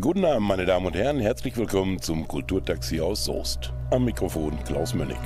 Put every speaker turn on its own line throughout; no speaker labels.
Guten Abend, meine Damen und Herren. Herzlich willkommen zum Kulturtaxi aus Soest. Am Mikrofon Klaus Mönnig.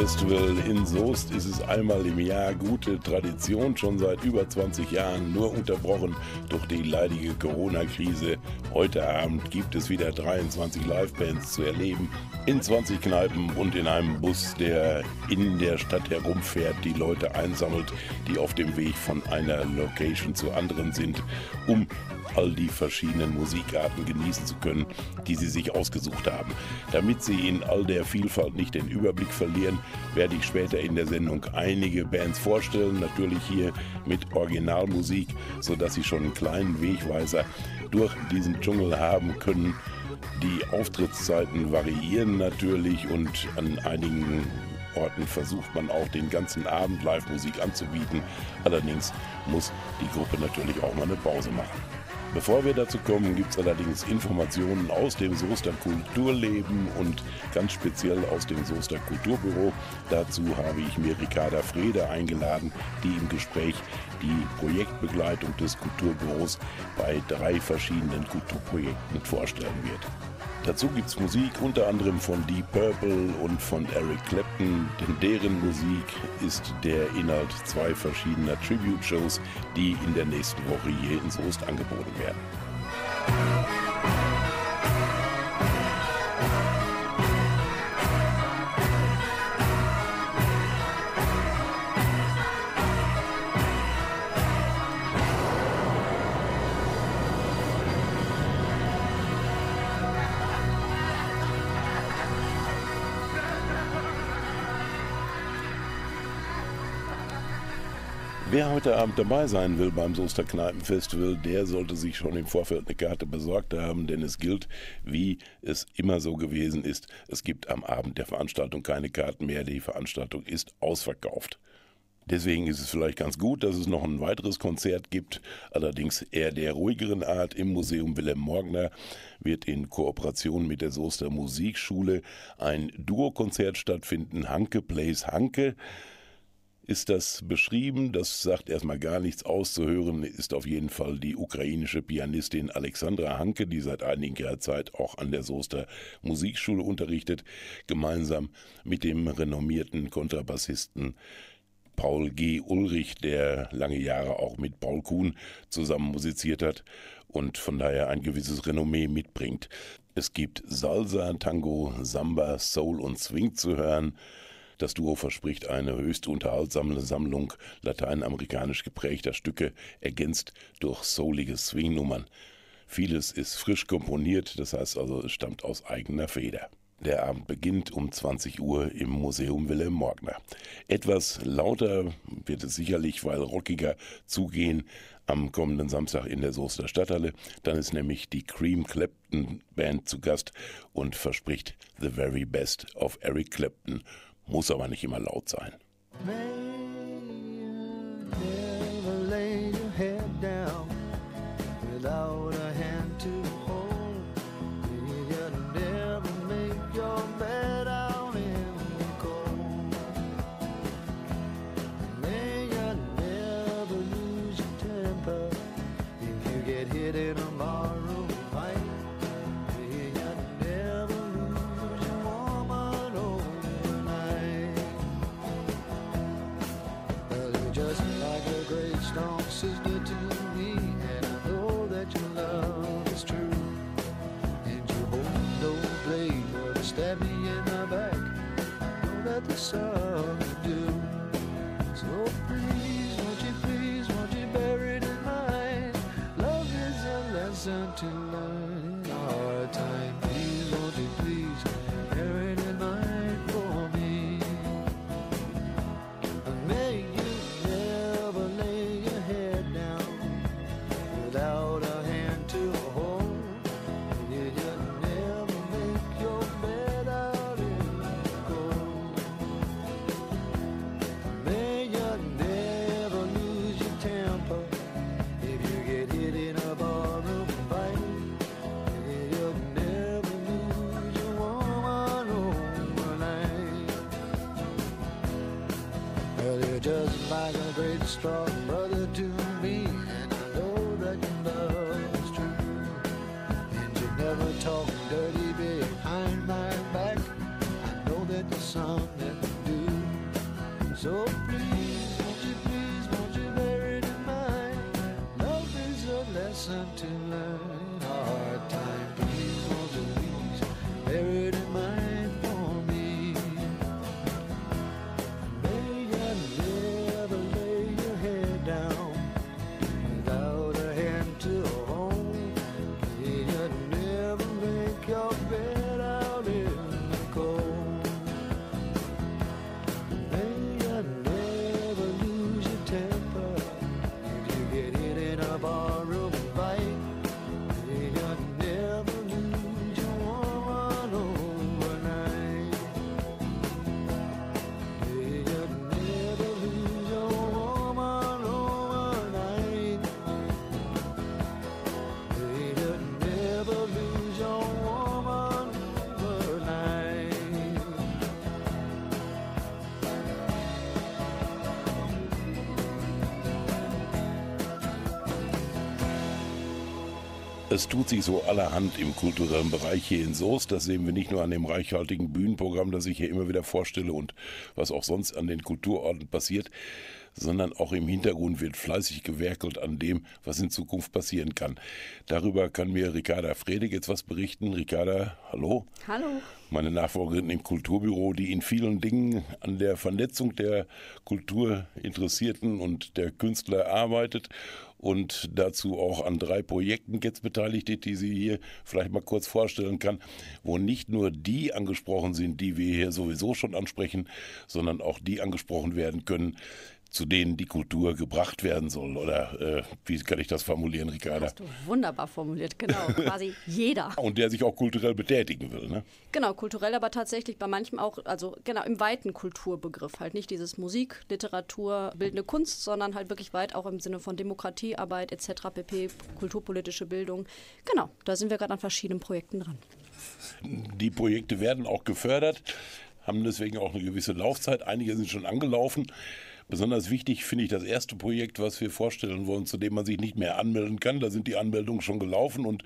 Kneipenfestival in Soest ist es einmal im Jahr gute Tradition, schon seit über 20 Jahren, nur unterbrochen durch die leidige Corona-Krise. Heute Abend gibt es wieder 23 Livebands zu erleben, in 20 Kneipen und in einem Bus, der in der Stadt herumfährt, die Leute einsammelt, die auf dem Weg von einer Location zu anderen sind, um all die verschiedenen Musikarten genießen zu können, die sie sich ausgesucht haben. Damit sie in all der Vielfalt nicht den Überblick verlieren, werde ich später in der Sendung einige Bands vorstellen, natürlich hier mit Originalmusik, sodass sie schon einen kleinen Wegweiser durch diesen Dschungel haben können. Die Auftrittszeiten variieren natürlich und an einigen Orten versucht man auch den ganzen Abend Live-Musik anzubieten. Allerdings muss die Gruppe natürlich auch mal eine Pause machen. Bevor wir dazu kommen, gibt es allerdings Informationen aus dem Soester Kulturleben und ganz speziell aus dem Soester Kulturbüro. Dazu habe ich mir Ricarda Frede eingeladen, die im Gespräch die Projektbegleitung des Kulturbüros bei drei verschiedenen Kulturprojekten vorstellen wird. Dazu gibt es Musik unter anderem von Deep Purple und von Eric Clapton, denn deren Musik ist der Inhalt zwei verschiedener Tribute-Shows, die in der nächsten Woche hier in Soest angeboten werden. Heute Abend dabei sein will beim Soester Kneipenfestival, der sollte sich schon im Vorfeld eine Karte besorgt haben, denn es gilt, wie es immer so gewesen ist, es gibt am Abend der Veranstaltung keine Karten mehr, die Veranstaltung ist ausverkauft. Deswegen ist es vielleicht ganz gut, dass es noch ein weiteres Konzert gibt, allerdings eher der ruhigeren Art. Im Museum Wilhelm Morgner wird in Kooperation mit der Soester Musikschule ein Duokonzert stattfinden, Hanke Plays Hanke ist das beschrieben. Das sagt erstmal gar nichts auszuhören, ist auf jeden Fall die ukrainische Pianistin Alexandra Hanke, die seit einiger Zeit auch an der Soester Musikschule unterrichtet, gemeinsam mit dem renommierten Kontrabassisten Paul G. Ulrich, der lange Jahre auch mit Paul Kuhn zusammen musiziert hat und von daher ein gewisses Renommee mitbringt. Es gibt Salsa, Tango, Samba, Soul und Swing zu hören. Das Duo verspricht eine höchst unterhaltsame Sammlung lateinamerikanisch geprägter Stücke, ergänzt durch soulige Swingnummern. Vieles ist frisch komponiert, das heißt also, es stammt aus eigener Feder. Der Abend beginnt um 20 Uhr im Museum Wilhelm Morgner. Etwas lauter wird es sicherlich, weil rockiger zugehen am kommenden Samstag in der Soester Stadthalle. Dann ist nämlich die Cream Clapton Band zu Gast und verspricht The Very Best of Eric Clapton muss aber nicht immer laut sein. So
please, won't you please, won't you bear it in mind? Love is a lesson to strong
Es tut sich so allerhand im kulturellen Bereich hier in Soest. Das sehen wir nicht nur an dem reichhaltigen Bühnenprogramm, das ich hier immer wieder vorstelle und was auch sonst an den Kulturorten passiert, sondern auch im Hintergrund wird fleißig gewerkelt an dem, was in Zukunft passieren kann. Darüber kann mir Ricarda Fredig jetzt was berichten. Ricarda, hallo.
Hallo.
Meine Nachfolgerin im Kulturbüro, die in vielen Dingen an der Vernetzung der Kulturinteressierten und der Künstler arbeitet und dazu auch an drei Projekten jetzt beteiligt ist, die sie hier vielleicht mal kurz vorstellen kann, wo nicht nur die angesprochen sind, die wir hier sowieso schon ansprechen, sondern auch die angesprochen werden können, zu denen die Kultur gebracht werden soll. Oder äh, wie kann ich das formulieren, Ricarda?
Hast du wunderbar formuliert, genau. Quasi jeder.
Und der sich auch kulturell betätigen will, ne?
Genau, kulturell, aber tatsächlich bei manchem auch, also genau im weiten Kulturbegriff. Halt nicht dieses Musik, Literatur, bildende Kunst, sondern halt wirklich weit auch im Sinne von Demokratiearbeit etc. pp, kulturpolitische Bildung. Genau, da sind wir gerade an verschiedenen Projekten dran.
Die Projekte werden auch gefördert, haben deswegen auch eine gewisse Laufzeit. Einige sind schon angelaufen. Besonders wichtig finde ich das erste Projekt, was wir vorstellen wollen, zu dem man sich nicht mehr anmelden kann. Da sind die Anmeldungen schon gelaufen und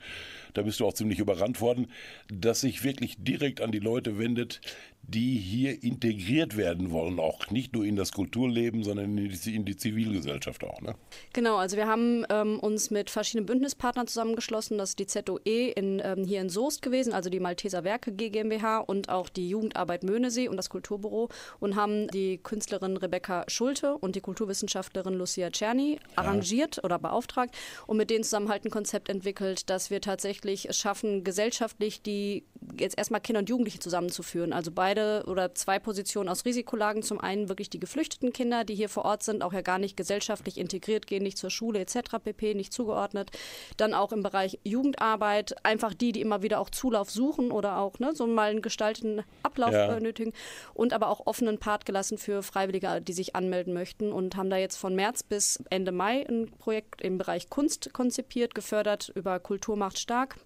da bist du auch ziemlich überrannt worden, dass sich wirklich direkt an die Leute wendet, die hier integriert werden wollen, auch nicht nur in das Kulturleben, sondern in die, in die Zivilgesellschaft auch. Ne?
Genau, also wir haben ähm, uns mit verschiedenen Bündnispartnern zusammengeschlossen. Das ist die ZOE in, ähm, hier in Soest gewesen, also die Malteser Werke GmbH und auch die Jugendarbeit Möhnesee und das Kulturbüro und haben die Künstlerin Rebecca Schulte und die Kulturwissenschaftlerin Lucia Czerny arrangiert oder beauftragt und mit denen zusammen halt ein Konzept entwickelt, dass wir tatsächlich es schaffen, gesellschaftlich die jetzt erstmal Kinder und Jugendliche zusammenzuführen. Also beide oder zwei Positionen aus Risikolagen. Zum einen wirklich die geflüchteten Kinder, die hier vor Ort sind, auch ja gar nicht gesellschaftlich integriert, gehen nicht zur Schule etc. pp, nicht zugeordnet. Dann auch im Bereich Jugendarbeit, einfach die, die immer wieder auch Zulauf suchen oder auch ne, so mal einen gestalteten Ablauf
Ja.
äh, nötigen. Und aber auch offenen Part gelassen für Freiwillige, die sich anmelden möchten und haben da jetzt von März bis Ende Mai ein Projekt im Bereich Kunst konzipiert, gefördert über Kultur macht stark.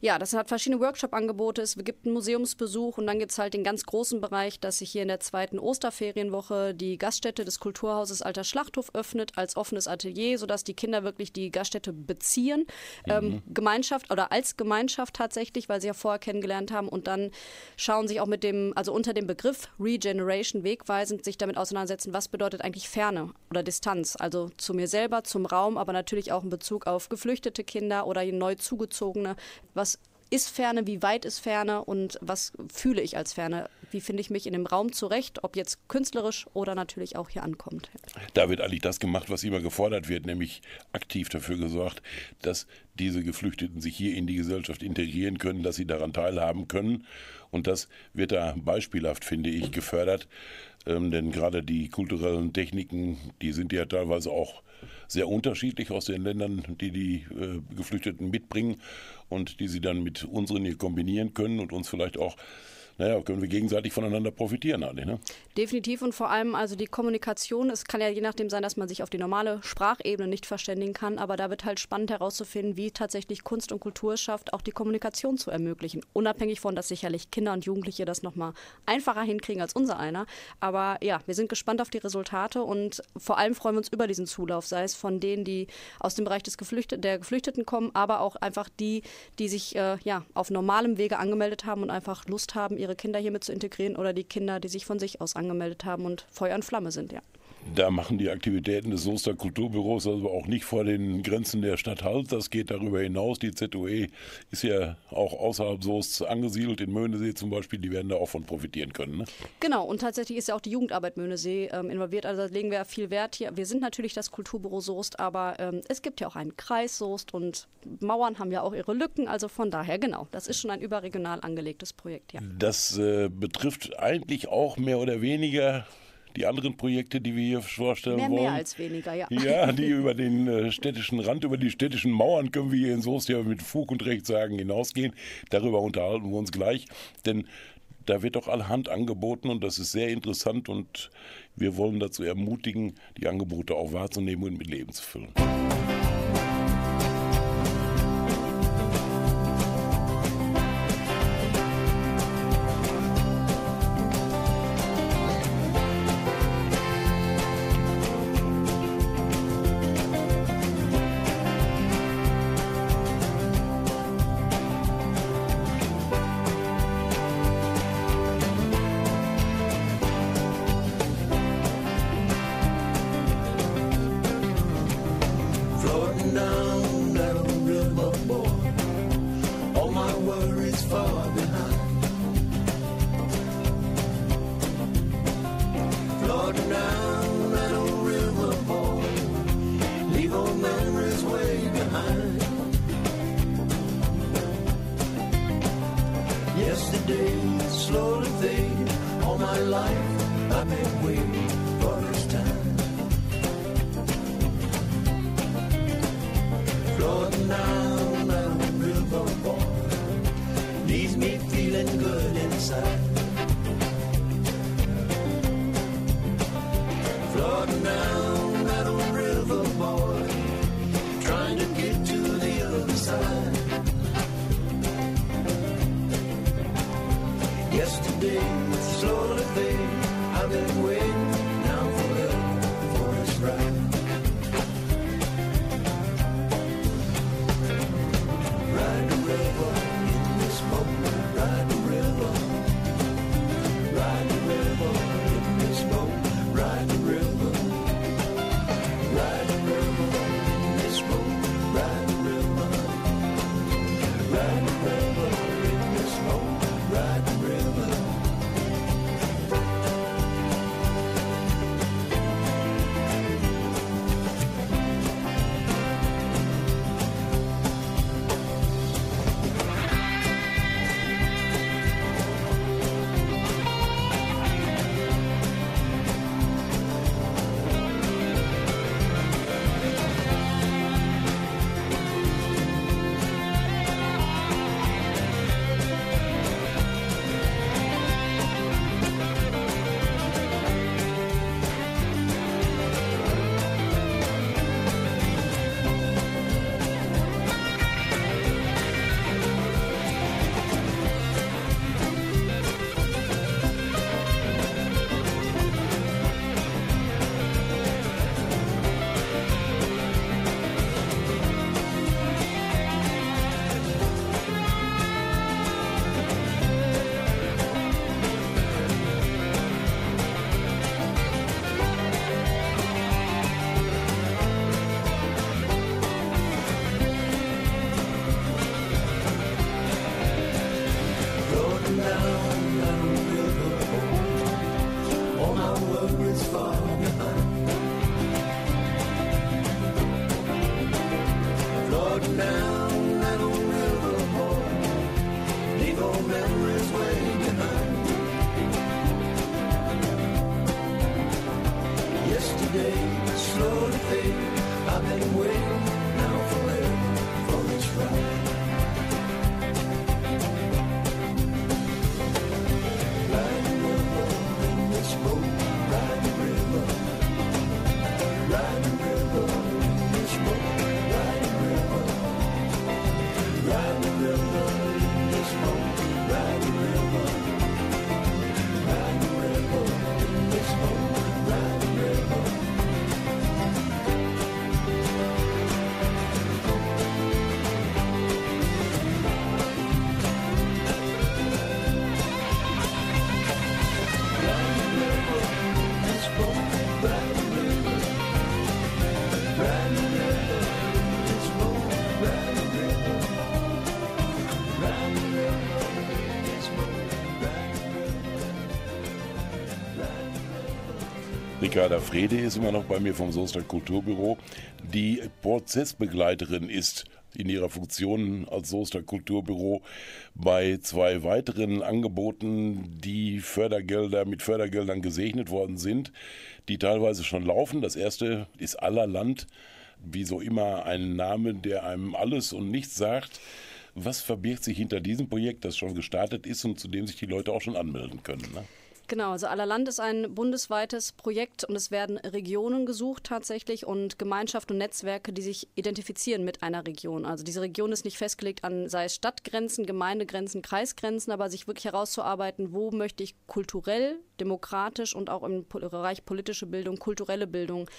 Ja, das hat verschiedene Workshop-Angebote. Es gibt einen Museumsbesuch und dann gibt es halt den ganz großen Bereich, dass sich hier in der zweiten Osterferienwoche die Gaststätte des Kulturhauses Alter Schlachthof öffnet als offenes Atelier, sodass die Kinder wirklich die Gaststätte beziehen. Ähm, Gemeinschaft oder als Gemeinschaft tatsächlich, weil sie ja vorher kennengelernt haben und dann schauen sich auch mit dem, also unter dem Begriff Regeneration wegweisend sich damit auseinandersetzen, was bedeutet eigentlich Ferne oder Distanz. Also zu mir selber, zum Raum, aber natürlich auch in Bezug auf geflüchtete Kinder oder neu zugezogene. Was ist Ferne, wie weit ist Ferne und was fühle ich als Ferne? Wie finde ich mich in dem Raum zurecht, ob jetzt künstlerisch oder natürlich auch hier ankommt.
Da wird eigentlich das gemacht, was immer gefordert wird, nämlich aktiv dafür gesorgt, dass diese Geflüchteten sich hier in die Gesellschaft integrieren können, dass sie daran teilhaben können. Und das wird da beispielhaft, finde ich, gefördert. Ähm, denn gerade die kulturellen Techniken, die sind ja teilweise auch sehr unterschiedlich aus den Ländern, die die äh, Geflüchteten mitbringen und die sie dann mit unseren hier kombinieren können und uns vielleicht auch
naja, können wir gegenseitig voneinander profitieren eigentlich. Ne?
Definitiv und vor allem also die Kommunikation. Es kann ja je nachdem sein, dass man sich auf die normale Sprachebene nicht verständigen kann, aber da wird halt spannend herauszufinden, wie tatsächlich Kunst und Kultur es schafft, auch die Kommunikation zu ermöglichen. Unabhängig von, dass sicherlich Kinder und Jugendliche das nochmal einfacher hinkriegen als unser einer. Aber ja, wir sind gespannt auf die Resultate und vor allem freuen wir uns über diesen Zulauf, sei es von denen, die aus dem Bereich des Geflüchtet der Geflüchteten kommen, aber auch einfach die, die sich äh, ja, auf normalem Wege angemeldet haben und einfach Lust haben, ihre Kinder hiermit zu integrieren oder die Kinder, die sich von sich aus angemeldet haben und Feuer und Flamme sind, ja.
Da machen die Aktivitäten des Soester Kulturbüros also auch nicht vor den Grenzen der Stadt Halt. Das geht darüber hinaus. Die ZUE ist ja auch außerhalb Soest angesiedelt, in Möhnesee zum Beispiel. Die werden da auch von profitieren können. Ne?
Genau, und tatsächlich ist ja auch die Jugendarbeit Möhnesee ähm, involviert. Also da legen wir viel Wert hier. Wir sind natürlich das Kulturbüro Soest, aber ähm, es gibt ja auch einen Kreis Soest und Mauern haben ja auch ihre Lücken. Also von daher, genau, das ist schon ein überregional angelegtes Projekt. Ja.
Das äh, betrifft eigentlich auch mehr oder weniger die anderen Projekte, die wir hier vorstellen
mehr,
wollen.
Mehr als weniger, ja.
Ja, die über den äh, städtischen Rand, über die städtischen Mauern können wir hier in Soest ja mit Fug und Recht sagen hinausgehen. Darüber unterhalten wir uns gleich, denn da wird doch allerhand angeboten und das ist sehr interessant und wir wollen dazu ermutigen, die Angebote auch wahrzunehmen und mit Leben zu füllen.
Ricarda Frede ist immer noch bei mir vom Soester Kulturbüro, die Prozessbegleiterin ist in ihrer Funktion als Soester Kulturbüro bei zwei weiteren Angeboten, die Fördergelder mit Fördergeldern gesegnet worden sind, die teilweise schon laufen. Das erste ist Allerland, wie so immer ein Name, der einem alles und nichts sagt. Was verbirgt sich hinter diesem Projekt, das schon gestartet ist und zu dem sich die Leute auch schon anmelden können? Ne?
Genau, also Allerland ist ein bundesweites Projekt und es werden Regionen gesucht tatsächlich und Gemeinschaften und Netzwerke, die sich identifizieren mit einer Region. Also diese Region ist nicht festgelegt an, sei es Stadtgrenzen, Gemeindegrenzen, Kreisgrenzen, aber sich wirklich herauszuarbeiten, wo möchte ich kulturell, demokratisch und auch im Bereich politische Bildung, kulturelle Bildung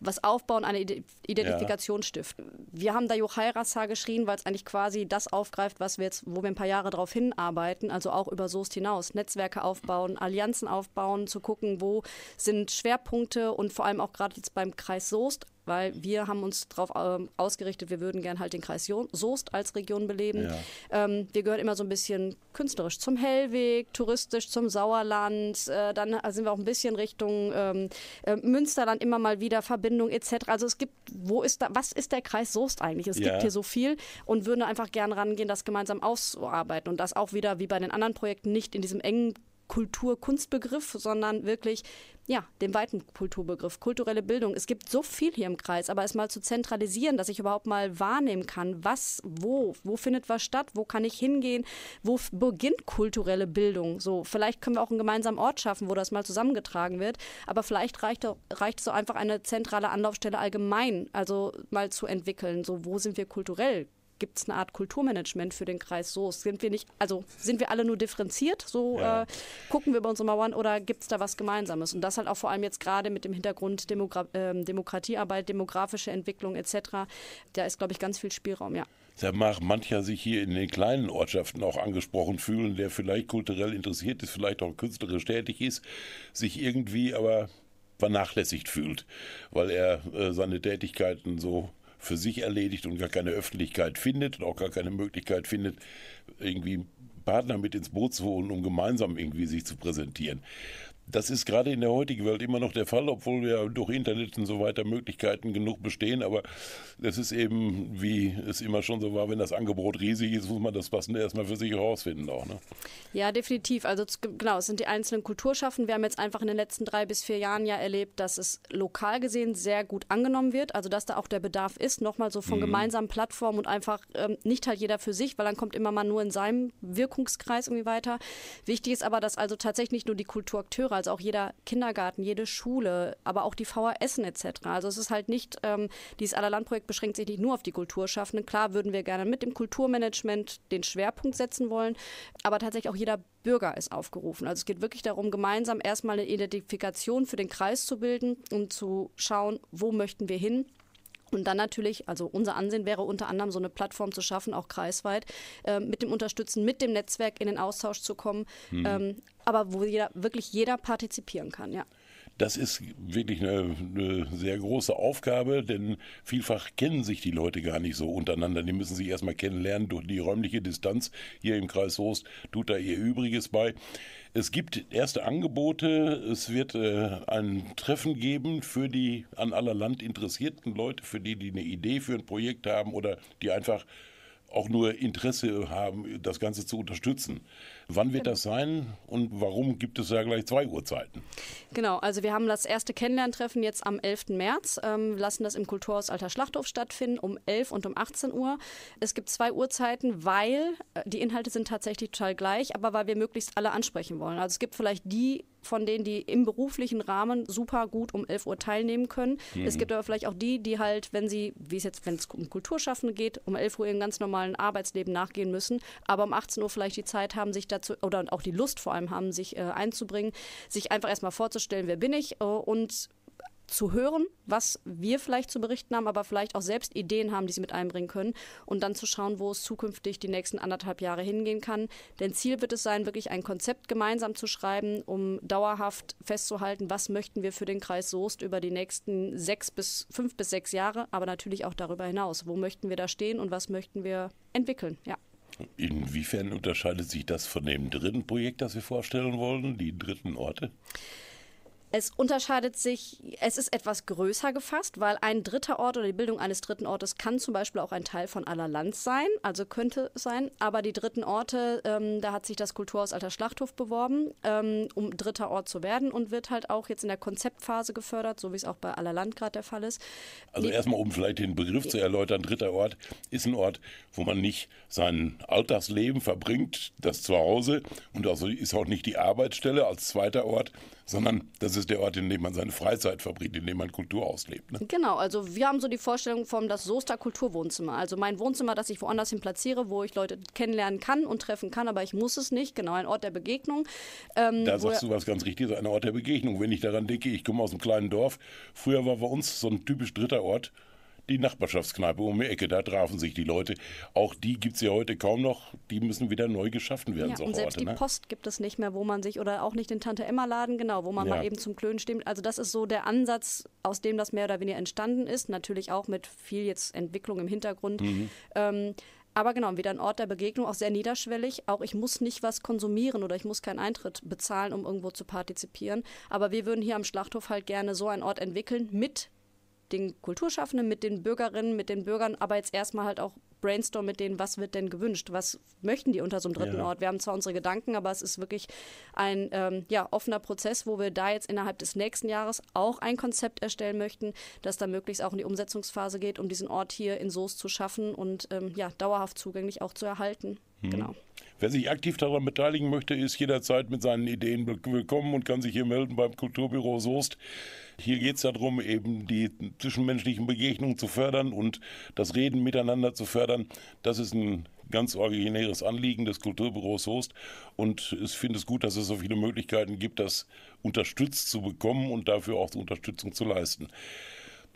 was aufbauen, eine Identifikation ja. stiften. Wir haben da Jochairasa geschrien, weil es eigentlich quasi das aufgreift, was wir jetzt, wo wir ein paar Jahre darauf hinarbeiten, also auch über Soest hinaus. Netzwerke aufbauen, Allianzen aufbauen, zu gucken, wo sind Schwerpunkte und vor allem auch gerade jetzt beim Kreis Soest weil wir haben uns darauf ähm, ausgerichtet, wir würden gerne halt den Kreis Soest als Region beleben. Ja. Ähm, wir gehören immer so ein bisschen künstlerisch zum Hellweg, touristisch zum Sauerland, äh, dann sind wir auch ein bisschen Richtung ähm, äh, Münsterland immer mal wieder Verbindung etc. Also es gibt, wo ist da, was ist der Kreis Soest eigentlich? Es ja. gibt hier so viel und würden einfach gerne rangehen, das gemeinsam auszuarbeiten und das auch wieder wie bei den anderen Projekten nicht in diesem engen Kultur-Kunstbegriff, sondern wirklich ja, den weiten Kulturbegriff, kulturelle Bildung. Es gibt so viel hier im Kreis, aber es mal zu zentralisieren, dass ich überhaupt mal wahrnehmen kann, was, wo, wo findet was statt, wo kann ich hingehen, wo beginnt kulturelle Bildung. So, vielleicht können wir auch einen gemeinsamen Ort schaffen, wo das mal zusammengetragen wird, aber vielleicht reicht, reicht so einfach eine zentrale Anlaufstelle allgemein, also mal zu entwickeln, so wo sind wir kulturell gibt es eine Art Kulturmanagement für den Kreis so? Sind wir nicht, also sind wir alle nur differenziert, so ja. äh, gucken wir über unsere Mauern oder gibt es da was Gemeinsames? Und das halt auch vor allem jetzt gerade mit dem Hintergrund Demogra äh, Demokratiearbeit, demografische Entwicklung etc. Da ist, glaube ich, ganz viel Spielraum, ja.
Da mag mancher sich hier in den kleinen Ortschaften auch angesprochen fühlen, der vielleicht kulturell interessiert ist, vielleicht auch künstlerisch tätig ist, sich irgendwie aber vernachlässigt fühlt, weil er äh, seine Tätigkeiten so für sich erledigt und gar keine Öffentlichkeit findet und auch gar keine Möglichkeit findet, irgendwie Partner mit ins Boot zu holen, um gemeinsam irgendwie sich zu präsentieren. Das ist gerade in der heutigen Welt immer noch der Fall, obwohl ja durch Internet und so weiter Möglichkeiten genug bestehen. Aber das ist eben, wie es immer schon so war, wenn das Angebot riesig ist, muss man das Passende erstmal für sich herausfinden auch. Ne?
Ja, definitiv. Also genau, es sind die einzelnen Kulturschaffen. Wir haben jetzt einfach in den letzten drei bis vier Jahren ja erlebt, dass es lokal gesehen sehr gut angenommen wird. Also dass da auch der Bedarf ist, nochmal so von mhm. gemeinsamen Plattformen und einfach ähm, nicht halt jeder für sich, weil dann kommt immer mal nur in seinem Wirkungskreis irgendwie weiter. Wichtig ist aber, dass also tatsächlich nicht nur die Kulturakteure also auch jeder Kindergarten, jede Schule, aber auch die VHSen etc. Also es ist halt nicht, ähm, dieses Allerlandprojekt beschränkt sich nicht nur auf die Kulturschaffenden. Klar würden wir gerne mit dem Kulturmanagement den Schwerpunkt setzen wollen, aber tatsächlich auch jeder Bürger ist aufgerufen. Also es geht wirklich darum, gemeinsam erstmal eine Identifikation für den Kreis zu bilden und zu schauen, wo möchten wir hin und dann natürlich, also unser Ansehen wäre unter anderem so eine Plattform zu schaffen, auch kreisweit, äh, mit dem Unterstützen, mit dem Netzwerk in den Austausch zu kommen, mhm. ähm, aber wo jeder, wirklich jeder partizipieren kann, ja.
Das ist wirklich eine, eine, sehr große Aufgabe, denn vielfach kennen sich die Leute gar nicht so untereinander. Die müssen sich erstmal kennenlernen durch die räumliche Distanz. Hier im Kreis Soest tut da ihr Übriges bei. Es gibt erste Angebote. Es wird äh, ein Treffen geben für die an aller Land interessierten Leute, für die, die eine Idee für ein Projekt haben oder die einfach auch nur Interesse haben, das Ganze zu unterstützen. Wann wird das sein und warum gibt es da gleich zwei Uhrzeiten?
Genau, also wir haben das erste Kennenlerntreffen jetzt am 11. März, ähm, lassen das im Kulturhaus Alter Schlachthof stattfinden, um 11 und um 18 Uhr. Es gibt zwei Uhrzeiten, weil äh, die Inhalte sind tatsächlich total gleich, aber weil wir möglichst alle ansprechen wollen. Also es gibt vielleicht die von denen, die im beruflichen Rahmen super gut um 11 Uhr teilnehmen können. Mhm. Es gibt aber vielleicht auch die, die halt, wenn sie, wie es jetzt, wenn es um Kulturschaffende geht, um 11 Uhr ihrem ganz normalen Arbeitsleben nachgehen müssen, aber um 18 Uhr vielleicht die Zeit haben, sich dazu, oder auch die Lust vor allem haben, sich äh, einzubringen, sich einfach erstmal vorzustellen, wer bin ich äh, und zu hören, was wir vielleicht zu berichten haben, aber vielleicht auch selbst Ideen haben, die sie mit einbringen können und dann zu schauen, wo es zukünftig die nächsten anderthalb Jahre hingehen kann. Denn Ziel wird es sein, wirklich ein Konzept gemeinsam zu schreiben, um dauerhaft festzuhalten, was möchten wir für den Kreis Soest über die nächsten sechs bis fünf bis sechs Jahre, aber natürlich auch darüber hinaus. Wo möchten wir da stehen und was möchten wir entwickeln? Ja.
Inwiefern unterscheidet sich das von dem dritten Projekt, das wir vorstellen wollen, die dritten Orte?
Es unterscheidet sich, es ist etwas größer gefasst, weil ein dritter Ort oder die Bildung eines dritten Ortes kann zum Beispiel auch ein Teil von aller Land sein, also könnte sein. Aber die dritten Orte, ähm, da hat sich das Kulturhaus Alter Schlachthof beworben, ähm, um dritter Ort zu werden und wird halt auch jetzt in der Konzeptphase gefördert, so wie es auch bei aller Land gerade der Fall ist.
Also
Die-
erstmal, um vielleicht den Begriff zu erläutern, dritter Ort ist ein Ort, wo man nicht sein Alltagsleben verbringt, das Zuhause und also ist auch nicht die Arbeitsstelle als zweiter Ort, sondern das ist der Ort, in dem man seine Freizeit verbringt, in dem man Kultur auslebt. Ne?
Genau, also wir haben so die Vorstellung vom das Soester Kulturwohnzimmer. Also mein Wohnzimmer, das ich woanders hin platziere, wo ich Leute kennenlernen kann und treffen kann, aber ich muss es nicht. Genau, ein Ort der Begegnung. Ähm,
Da sagst du was ganz Richtiges, ein Ort der Begegnung. Wenn ich daran denke, ich komme aus einem kleinen Dorf. Früher war bei uns so ein typisch dritter Ort die Nachbarschaftskneipe um die Ecke. Da trafen sich die Leute. Auch die gibt es ja heute kaum noch. Die müssen wieder neu geschaffen werden,
Ja, und selbst
Orte.
die
Ne?
Post gibt es nicht mehr, wo man sich, oder auch nicht den Tante-Emma-Laden, genau, wo man
Ja.
mal eben zum Klönen stimmt. Also das ist so der Ansatz, aus dem das mehr oder weniger entstanden ist. Natürlich auch mit viel jetzt Entwicklung im Hintergrund.
Mhm.
Ähm, aber genau, wieder ein Ort der Begegnung, auch sehr niederschwellig. Auch ich muss nicht was konsumieren oder ich muss keinen Eintritt bezahlen, um irgendwo zu partizipieren. Aber wir würden hier am Schlachthof halt gerne so einen Ort entwickeln mit den Kulturschaffenden, mit den Bürgerinnen, mit den Bürgern, aber jetzt erstmal halt auch brainstorm mit denen, was wird denn gewünscht, was möchten die unter so einem dritten
Ja.
Ort. Wir haben zwar unsere Gedanken, aber es ist wirklich ein ähm, ja, offener Prozess, wo wir da jetzt innerhalb des nächsten Jahres auch ein Konzept erstellen möchten, das dann möglichst auch in die Umsetzungsphase geht, um diesen Ort hier in Soest zu schaffen und ähm, ja, dauerhaft zugänglich auch zu erhalten. Genau.
Wer sich aktiv daran beteiligen möchte, ist jederzeit mit seinen Ideen will- willkommen und kann sich hier melden beim Kulturbüro Soest. Hier geht es darum, eben die zwischenmenschlichen Begegnungen zu fördern und das Reden miteinander zu fördern. Das ist ein ganz originäres Anliegen des Kulturbüros Soest und ich finde es gut, dass es so viele Möglichkeiten gibt, das unterstützt zu bekommen und dafür auch Unterstützung zu leisten.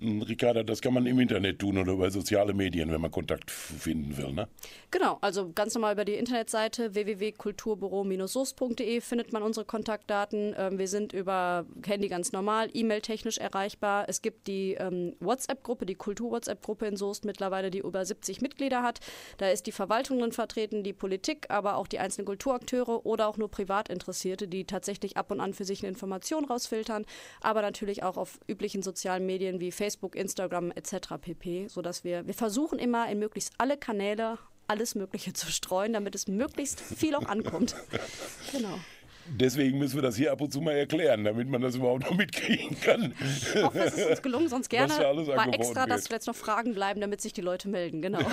Ricarda, das kann man im Internet tun oder über soziale Medien, wenn man Kontakt finden will. Ne?
Genau, also ganz normal über die Internetseite www.kulturbüro-soest.de findet man unsere Kontaktdaten. Ähm, wir sind über Handy ganz normal, E-Mail-technisch erreichbar. Es gibt die ähm, WhatsApp-Gruppe, die Kultur-WhatsApp-Gruppe in Soest mittlerweile, die über 70 Mitglieder hat. Da ist die Verwaltung drin vertreten, die Politik, aber auch die einzelnen Kulturakteure oder auch nur Privatinteressierte, die tatsächlich ab und an für sich eine Information rausfiltern, aber natürlich auch auf üblichen sozialen Medien wie Facebook, Instagram etc. pp, sodass wir, wir versuchen immer in möglichst alle Kanäle alles Mögliche zu streuen, damit es möglichst viel auch ankommt. Genau.
Deswegen müssen wir das hier ab und zu mal erklären, damit man das überhaupt noch mitkriegen kann.
Ich hoffe, es ist uns gelungen, sonst gerne mal extra, dass
wird.
jetzt noch Fragen bleiben, damit sich die Leute melden. Genau.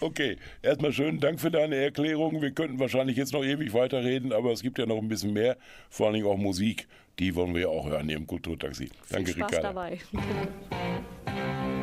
Okay, erstmal schönen Dank für deine Erklärung. Wir könnten wahrscheinlich jetzt noch ewig weiterreden, aber es gibt ja noch ein bisschen mehr, vor allen Dingen auch Musik. Die wollen wir ja auch hören hier im Kulturtaxi. Danke,
Viel Spaß
Ricarda.
dabei.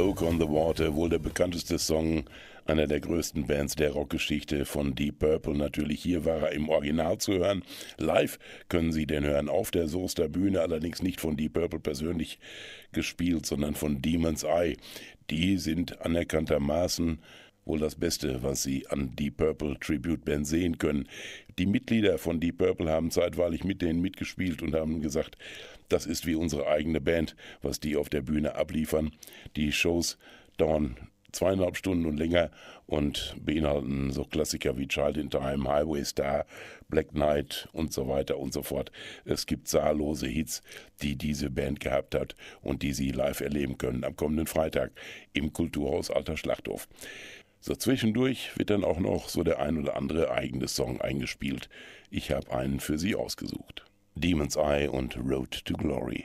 Smoke on the Water, wohl der bekannteste Song einer der größten Bands der Rockgeschichte von Deep Purple. Natürlich hier war er im Original zu hören. Live können Sie den hören auf der Soester Bühne, allerdings nicht von Deep Purple persönlich gespielt, sondern von Demon's Eye. Die sind anerkanntermaßen wohl das Beste, was Sie an Deep Purple Tribute Band sehen können. Die Mitglieder von Deep Purple haben zeitweilig mit denen mitgespielt und haben gesagt, das ist wie unsere eigene Band, was die auf der Bühne abliefern. Die Shows dauern zweieinhalb Stunden und länger und beinhalten so Klassiker wie Child in Time, Highway Star, Black Knight und so weiter und so fort. Es gibt zahllose Hits, die diese Band gehabt hat und die Sie live erleben können am kommenden Freitag im Kulturhaus Alter Schlachthof. So zwischendurch wird dann auch noch so der ein oder andere eigene Song eingespielt. Ich habe einen für Sie ausgesucht. Demon's Eye und Road to Glory.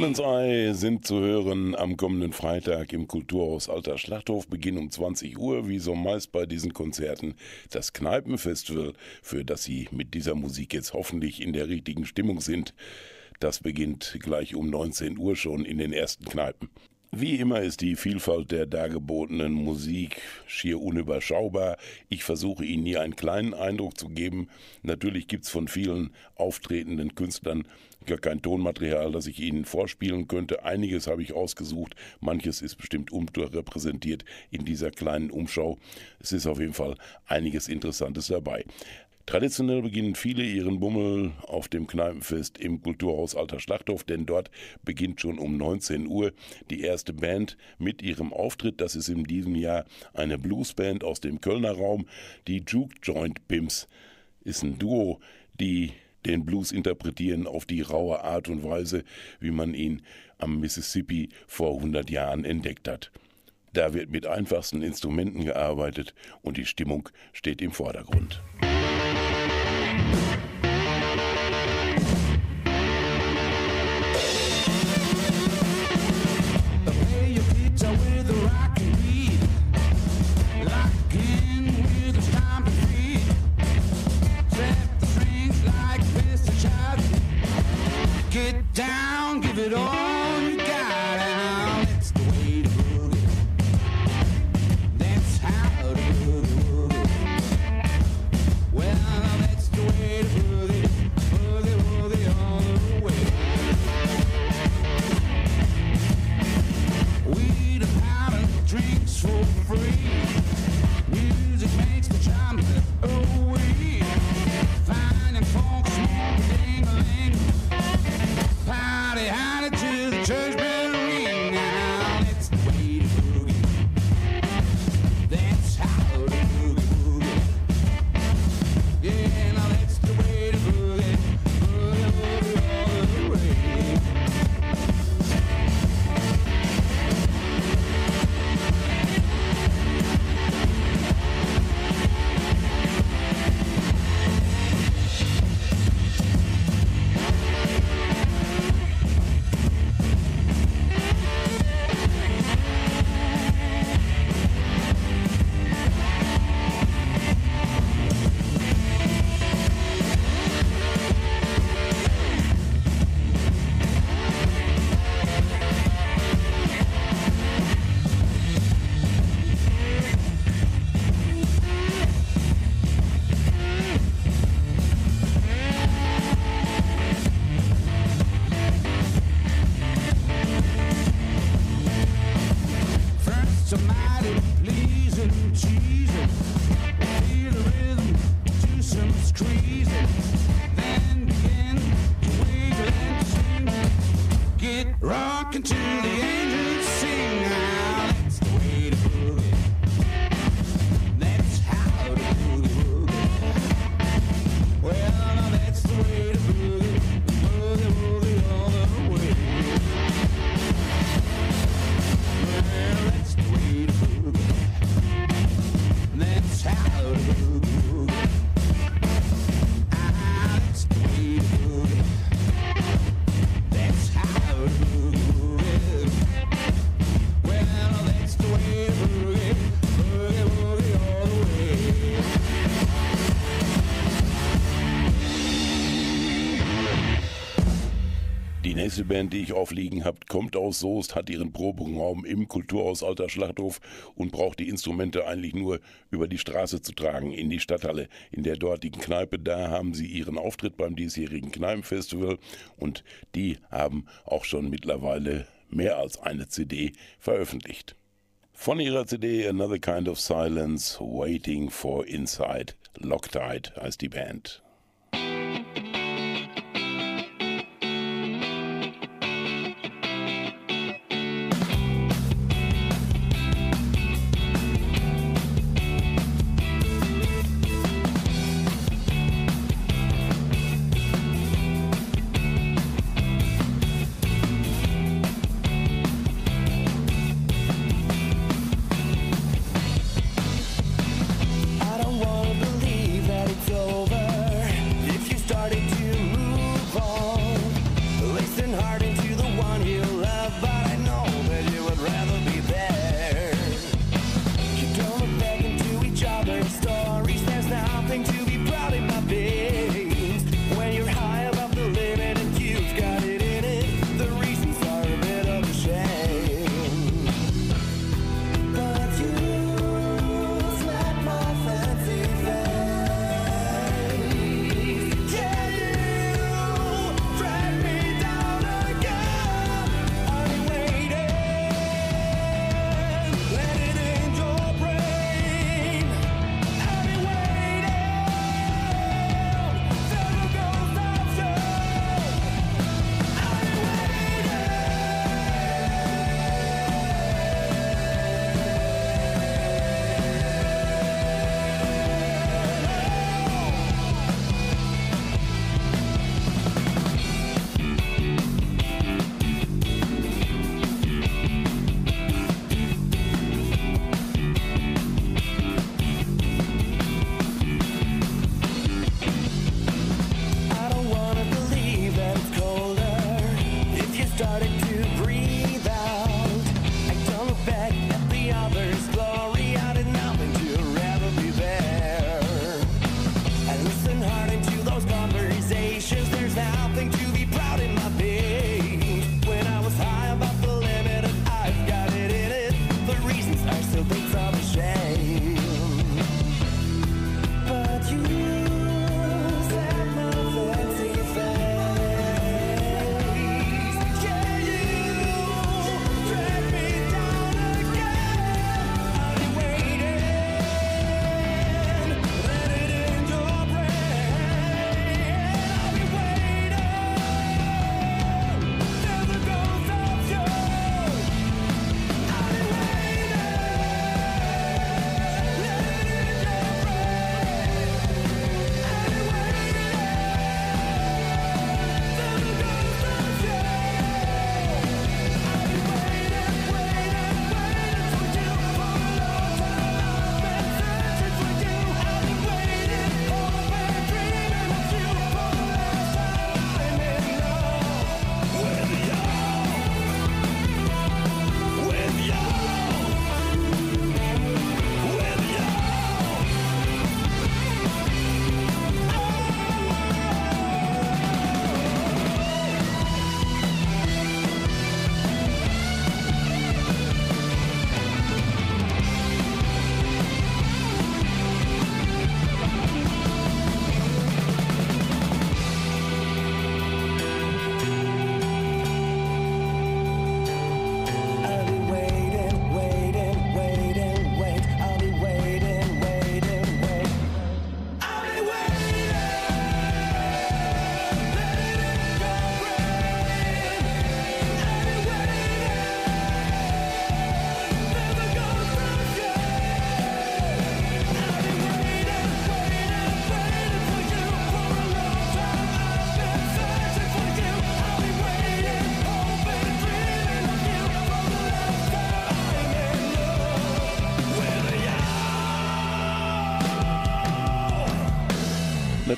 Demon's Eye sind zu hören am kommenden Freitag im Kulturhaus Alter Schlachthof, Beginn um 20 Uhr, wie so meist bei diesen Konzerten, das Kneipenfestival, für das Sie mit dieser Musik jetzt hoffentlich in der richtigen Stimmung sind. Das beginnt gleich um 19 Uhr schon in den ersten Kneipen. Wie immer ist die Vielfalt der dargebotenen Musik schier unüberschaubar. Ich versuche Ihnen hier einen kleinen Eindruck zu geben. Natürlich gibt es von vielen auftretenden Künstlern gar kein Tonmaterial, das ich Ihnen vorspielen könnte. Einiges habe ich ausgesucht, manches ist bestimmt unterrepräsentiert in dieser kleinen Umschau. Es ist auf jeden Fall einiges Interessantes dabei. Traditionell beginnen viele ihren Bummel auf dem Kneipenfest im Kulturhaus Alter Schlachthof, denn dort beginnt schon um 19 Uhr die erste Band mit ihrem Auftritt. Das ist in diesem Jahr eine Bluesband aus dem Kölner Raum. Die Juke Joint Pimps ist ein Duo, die den Blues interpretieren auf die raue Art und Weise, wie man ihn am Mississippi vor 100 Jahren entdeckt hat. Da wird mit einfachsten Instrumenten gearbeitet und die Stimmung steht im Vordergrund. Bye. Band, die ich aufliegen habe, kommt aus Soest, hat ihren Proberaum im Kulturhaus Alter Schlachthof und braucht die Instrumente eigentlich nur über die Straße zu tragen in die Stadthalle. In der dortigen Kneipe, da haben sie ihren Auftritt beim diesjährigen Kneipenfestival und die haben auch schon mittlerweile mehr als eine CD veröffentlicht. Von ihrer CD Another Kind of Silence, Waiting for Inside, Loctite heißt die Band.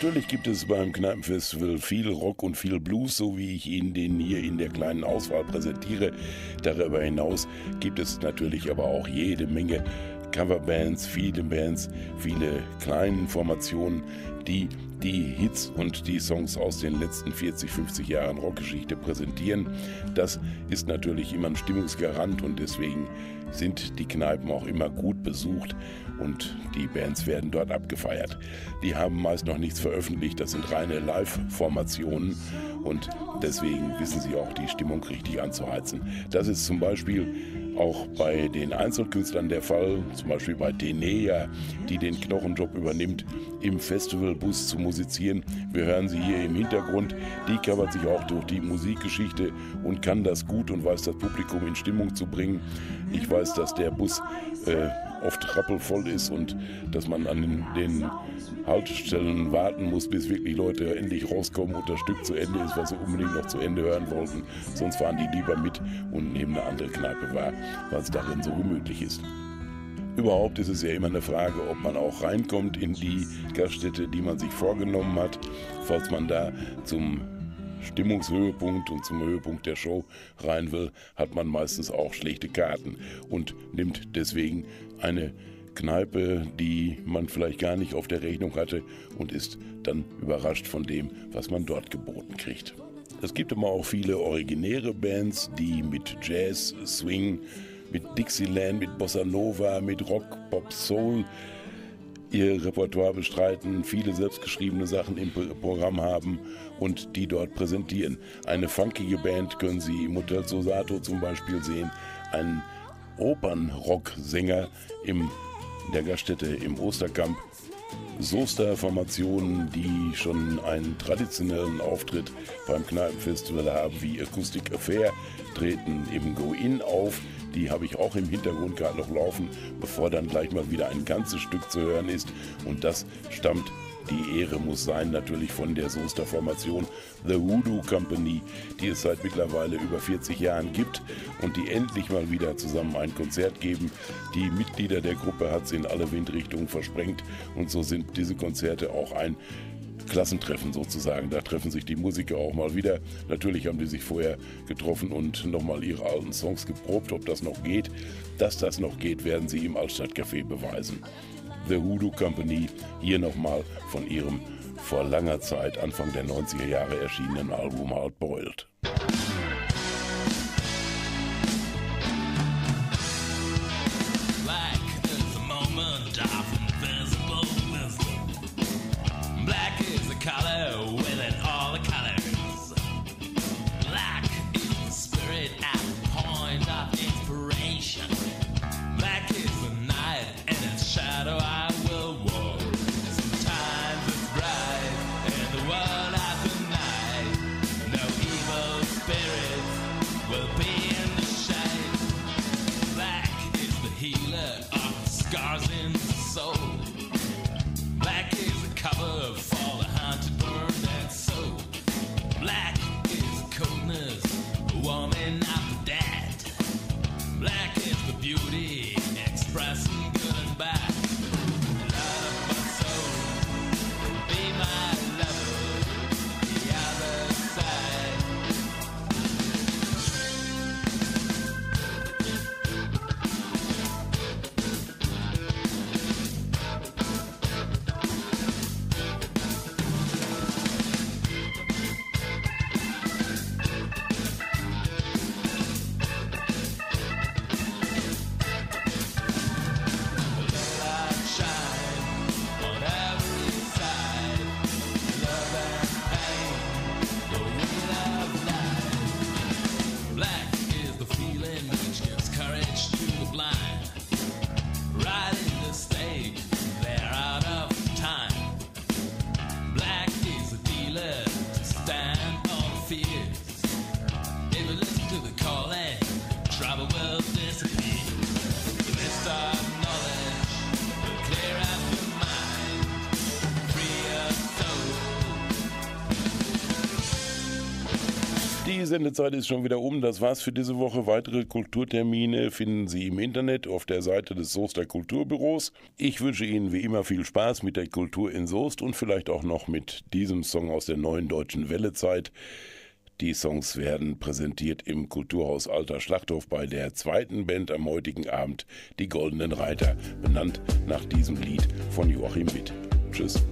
Natürlich gibt es beim Kneipenfestival viel Rock und viel Blues, so wie ich Ihnen den hier in der kleinen Auswahl präsentiere. Darüber hinaus gibt es natürlich aber auch jede Menge Coverbands, viele Bands, viele kleine Formationen, die die Hits und die Songs aus den letzten 40, 50 Jahren Rockgeschichte präsentieren. Das ist natürlich immer ein Stimmungsgarant und deswegen sind die Kneipen auch immer gut besucht und die Bands werden dort abgefeiert. Die haben meist noch nichts veröffentlicht, das sind reine Live-Formationen und deswegen wissen sie auch die Stimmung richtig anzuheizen. Das ist zum Beispiel auch bei den Einzelkünstlern der Fall, zum Beispiel bei Denea, die den Knochenjob übernimmt, im Festivalbus zu musizieren. Wir hören sie hier im Hintergrund. Die covert sich auch durch die Musikgeschichte und kann das gut und weiß das Publikum in Stimmung zu bringen. Ich weiß, dass der Bus äh, oft rappelvoll ist und dass man an den, den Haltestellen warten muss, bis wirklich Leute endlich rauskommen und das Stück zu Ende ist, was sie unbedingt noch zu Ende hören wollten. Sonst fahren die lieber mit und nehmen eine andere Kneipe wahr, weil es darin so gemütlich ist. Überhaupt ist es ja immer eine Frage, ob man auch reinkommt in die Gaststätte, die man sich vorgenommen hat. Falls man da zum Stimmungshöhepunkt und zum Höhepunkt der Show rein will, hat man meistens auch schlechte Karten und nimmt deswegen eine Kneipe, die man vielleicht gar nicht auf der Rechnung hatte und ist dann überrascht von dem, was man dort geboten kriegt. Es gibt immer auch viele originäre Bands, die mit Jazz, Swing, mit Dixieland, mit Bossa Nova, mit Rock, Pop, Soul ihr Repertoire bestreiten, viele selbstgeschriebene Sachen im Programm haben und die dort präsentieren. Eine funkige Band können Sie im Hotel Sosato zum Beispiel sehen, ein Opernrock-Sänger in der Gaststätte im Osterkamp. Soester-Formationen, die schon einen traditionellen Auftritt beim Kneipenfestival haben, wie Acoustic Affair, treten im Go-In auf. Die habe ich auch im Hintergrund gerade noch laufen, bevor dann gleich mal wieder ein ganzes Stück zu hören ist. Und das stammt die Ehre muss sein natürlich von der Soester Formation The Voodoo Company, die es seit mittlerweile über 40 Jahren gibt und die endlich mal wieder zusammen ein Konzert geben. Die Mitglieder der Gruppe hat es in alle Windrichtungen versprengt und so sind diese Konzerte auch ein Klassentreffen sozusagen. Da treffen sich die Musiker auch mal wieder. Natürlich haben die sich vorher getroffen und nochmal ihre alten Songs geprobt, ob das noch geht. Dass das noch geht, werden sie im Altstadtcafé beweisen. The Hoodoo Company. Hier nochmal von ihrem vor langer Zeit, Anfang der 90er Jahre erschienenen Album Hard Boiled. Die Sendezeit ist schon wieder um. Das war's für diese Woche. Weitere Kulturtermine finden Sie im Internet auf der Seite des Soester Kulturbüros. Ich wünsche Ihnen wie immer viel Spaß mit der Kultur in Soest und vielleicht auch noch mit diesem Song aus der neuen deutschen Wellezeit. Die Songs werden präsentiert im Kulturhaus Alter Schlachthof bei der zweiten Band am heutigen Abend, die Goldenen Reiter, benannt nach diesem Lied von Joachim Witt. Tschüss.